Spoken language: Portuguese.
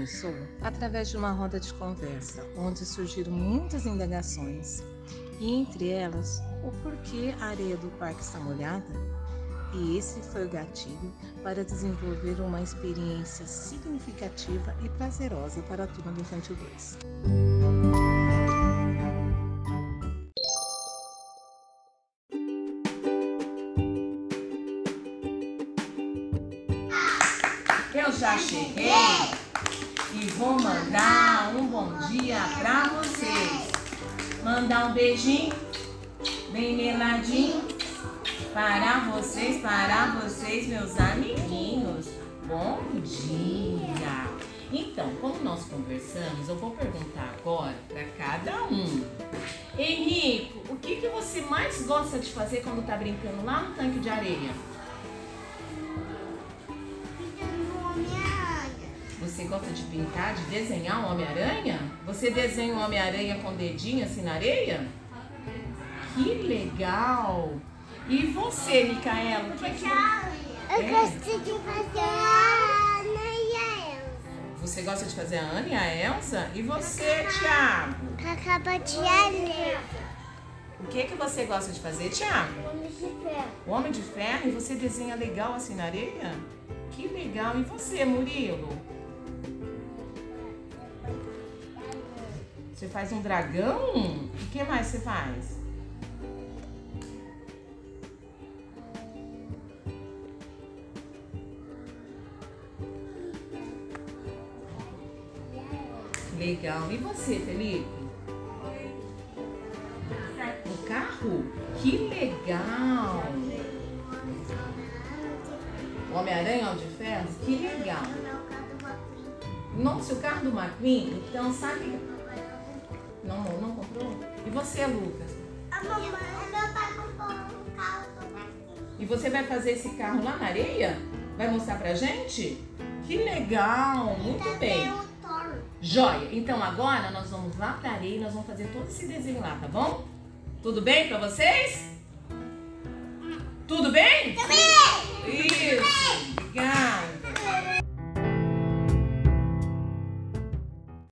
começou através de uma roda de conversa, onde surgiram muitas indagações, e entre elas, o porquê a areia do parque está molhada. E esse foi o gatilho para desenvolver uma experiência significativa e prazerosa para a turma do Infantil 2. Eu já cheguei Mandar um beijinho bem meladinho para vocês, para vocês, meus amiguinhos. Bom dia! Então, como nós conversamos, eu vou perguntar agora para cada um. Henrico, o que, que você mais gosta de fazer quando tá brincando lá no tanque de areia? Você gosta de pintar, de desenhar um Homem-Aranha? Você desenha um Homem-Aranha com dedinho assim na areia? Que legal! E você, Micaela? O que é que... Eu É. gosto de fazer a Ana e a Elsa. Você gosta de fazer a Ana e a Elsa? E você, Thiago? Cacaba de areia. O que, que você gosta de fazer, Thiago? Homem de ferro. O Homem de Ferro? E você desenha legal assim na areia? Que legal! E você, Murilo? Você faz um dragão? O que mais você faz? Legal. E você, Felipe? O carro? Que legal! O Homem-Aranha Homem de Ferro? Que legal! Nossa, o carro do McQueen? Então, sabe... Não, não comprou? E você, Lucas? A mamãe, meu pai comprou um carro do Marquinhos. E você vai fazer esse carro lá na areia? Vai mostrar pra gente? Que legal! Muito bem! o Thor. Joia! Então agora nós vamos lá pra areia e nós vamos fazer todo esse desenho lá, tá bom? Tudo bem pra vocês? Tudo bem? Também